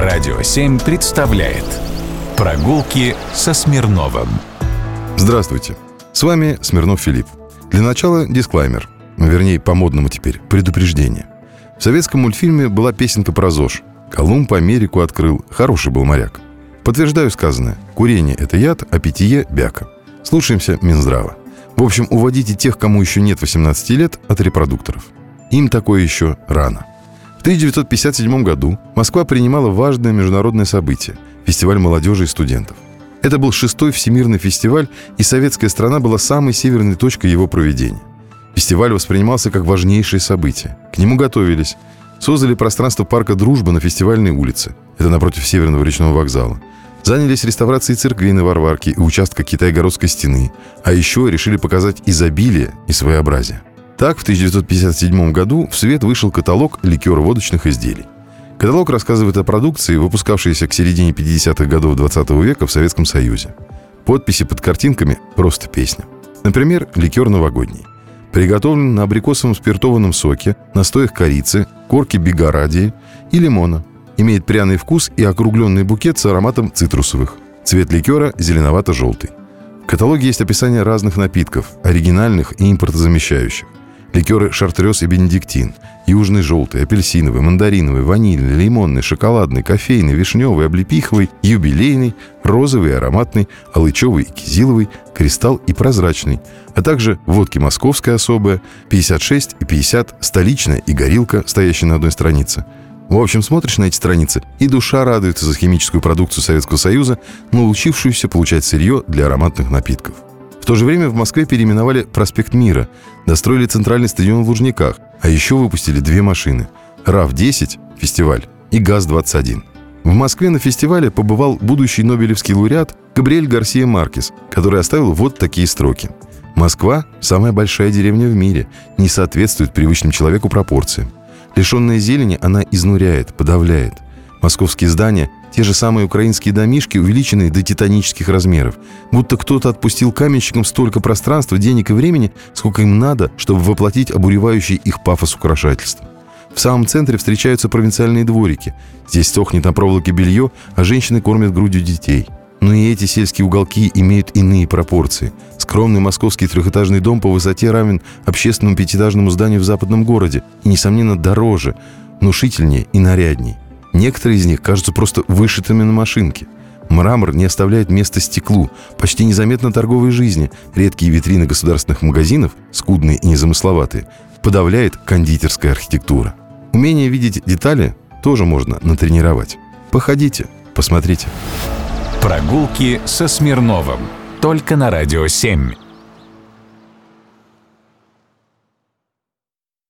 Радио 7 представляет Прогулки со Смирновым Здравствуйте, с вами Смирнов Филипп. Для начала дисклаймер, вернее, по-модному теперь, предупреждение. В советском мультфильме была песенка про ЗОЖ. Колумб Америку открыл, хороший был моряк. Подтверждаю сказанное, курение – это яд, а питье – бяка. Слушаемся Минздрава. В общем, уводите тех, кому еще нет 18 лет, от репродукторов. Им такое еще рано. В 1957 году Москва принимала важное международное событие – фестиваль молодежи и студентов. Это был шестой всемирный фестиваль, и советская страна была самой северной точкой его проведения. Фестиваль воспринимался как важнейшее событие. К нему готовились. Создали пространство парка «Дружба» на фестивальной улице. Это напротив Северного речного вокзала. Занялись реставрацией церквей на Варварке и участка Китайгородской стены. А еще решили показать изобилие и своеобразие. Так, в 1957 году в свет вышел каталог ликеро-водочных изделий. Каталог рассказывает о продукции, выпускавшейся к середине 50-х годов 20 века в Советском Союзе. Подписи под картинками – просто песня. Например, ликер новогодний. Приготовлен на абрикосовом спиртованном соке, настоях корицы, корке бегарадии и лимона. Имеет пряный вкус и округленный букет с ароматом цитрусовых. Цвет ликера зеленовато-желтый. В каталоге есть описание разных напитков, оригинальных и импортозамещающих. Ликеры «Шартрез» и «Бенедиктин», южный желтый, апельсиновый, мандариновый, ванильный, лимонный, шоколадный, кофейный, вишневый, облепиховый, юбилейный, розовый, ароматный, алычевый и кизиловый, кристалл и прозрачный, а также водки московская особая, 56 и 50, столичная и горилка, стоящая на одной странице. В общем, смотришь на эти страницы, и душа радуется за химическую продукцию Советского Союза, научившуюся получать сырье для ароматных напитков то же время в Москве переименовали проспект Мира, достроили центральный стадион в Лужниках, а еще выпустили две машины – РАВ-10, фестиваль, и ГАЗ-21. В Москве на фестивале побывал будущий Нобелевский лауреат Габриэль Гарсия Маркес, который оставил вот такие строки. «Москва – самая большая деревня в мире, не соответствует привычным человеку пропорциям. Лишенная зелени, она изнуряет, подавляет. Московские здания те же самые украинские домишки, увеличенные до титанических размеров. Будто кто-то отпустил каменщикам столько пространства, денег и времени, сколько им надо, чтобы воплотить обуревающий их пафос украшательства. В самом центре встречаются провинциальные дворики. Здесь сохнет на проволоке белье, а женщины кормят грудью детей. Но и эти сельские уголки имеют иные пропорции. Скромный московский трехэтажный дом по высоте равен общественному пятиэтажному зданию в западном городе и, несомненно, дороже, внушительнее и нарядней. Некоторые из них кажутся просто вышитыми на машинке. Мрамор не оставляет места стеклу, почти незаметно торговой жизни. Редкие витрины государственных магазинов, скудные и незамысловатые, подавляет кондитерская архитектура. Умение видеть детали тоже можно натренировать. Походите, посмотрите. Прогулки со Смирновым. Только на «Радио 7».